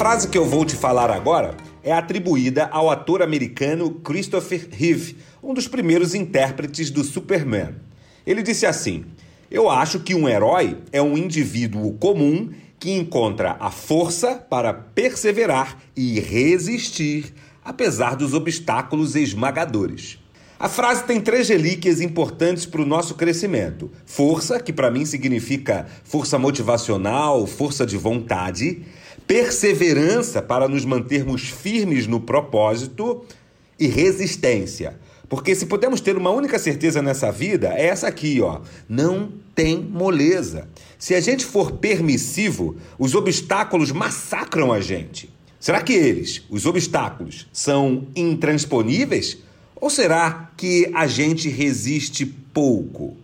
Frase que eu vou te falar agora é atribuída ao ator americano Christopher Reeve, um dos primeiros intérpretes do Superman. Ele disse assim: Eu acho que um herói é um indivíduo comum que encontra a força para perseverar e resistir, apesar dos obstáculos esmagadores. A frase tem três relíquias importantes para o nosso crescimento: força, que para mim significa força motivacional, força de vontade perseverança para nos mantermos firmes no propósito e resistência. Porque se podemos ter uma única certeza nessa vida, é essa aqui, ó. Não tem moleza. Se a gente for permissivo, os obstáculos massacram a gente. Será que eles, os obstáculos, são intransponíveis? Ou será que a gente resiste pouco?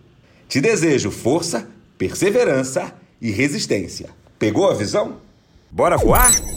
Te desejo força, perseverança e resistência. Pegou a visão? Bora voar?